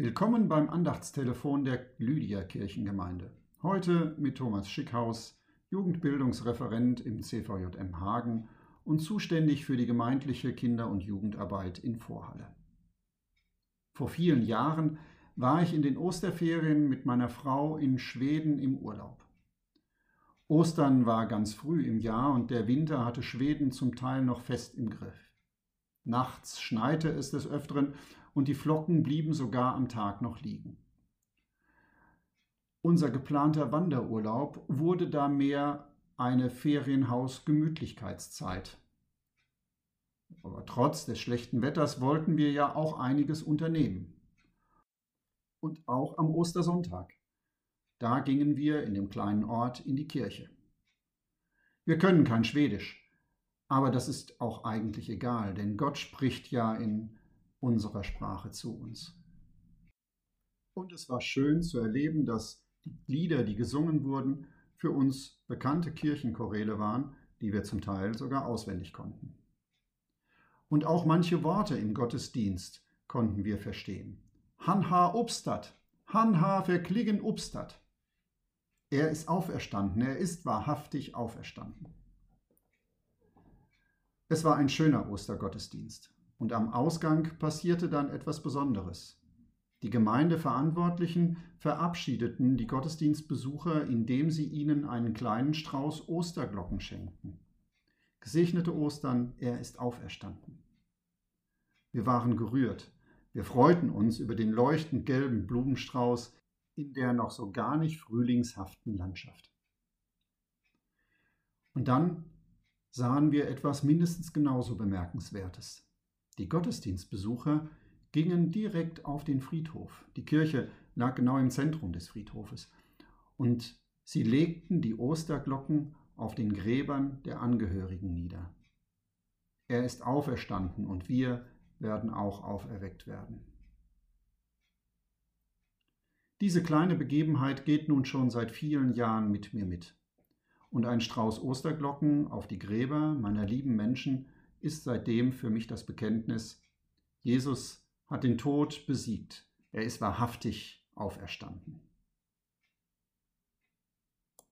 Willkommen beim Andachtstelefon der Lydia Kirchengemeinde. Heute mit Thomas Schickhaus, Jugendbildungsreferent im CVJM Hagen und zuständig für die gemeindliche Kinder- und Jugendarbeit in Vorhalle. Vor vielen Jahren war ich in den Osterferien mit meiner Frau in Schweden im Urlaub. Ostern war ganz früh im Jahr und der Winter hatte Schweden zum Teil noch fest im Griff. Nachts schneite es des Öfteren und die Flocken blieben sogar am Tag noch liegen. Unser geplanter Wanderurlaub wurde da mehr eine Ferienhaus-Gemütlichkeitszeit. Aber trotz des schlechten Wetters wollten wir ja auch einiges unternehmen. Und auch am Ostersonntag. Da gingen wir in dem kleinen Ort in die Kirche. Wir können kein Schwedisch, aber das ist auch eigentlich egal, denn Gott spricht ja in unserer Sprache zu uns. Und es war schön zu erleben, dass die Lieder, die gesungen wurden, für uns bekannte Kirchenchoräle waren, die wir zum Teil sogar auswendig konnten. Und auch manche Worte im Gottesdienst konnten wir verstehen. Hanha Obstat, Hanha verkligen Obstat. Er ist auferstanden, er ist wahrhaftig auferstanden. Es war ein schöner Ostergottesdienst. Und am Ausgang passierte dann etwas Besonderes. Die Gemeindeverantwortlichen verabschiedeten die Gottesdienstbesucher, indem sie ihnen einen kleinen Strauß Osterglocken schenkten. Gesegnete Ostern, er ist auferstanden. Wir waren gerührt. Wir freuten uns über den leuchtend gelben Blumenstrauß in der noch so gar nicht frühlingshaften Landschaft. Und dann sahen wir etwas mindestens genauso Bemerkenswertes. Die Gottesdienstbesucher gingen direkt auf den Friedhof. Die Kirche lag genau im Zentrum des Friedhofes. Und sie legten die Osterglocken auf den Gräbern der Angehörigen nieder. Er ist auferstanden und wir werden auch auferweckt werden. Diese kleine Begebenheit geht nun schon seit vielen Jahren mit mir mit. Und ein Strauß Osterglocken auf die Gräber meiner lieben Menschen ist seitdem für mich das Bekenntnis, Jesus hat den Tod besiegt, er ist wahrhaftig auferstanden.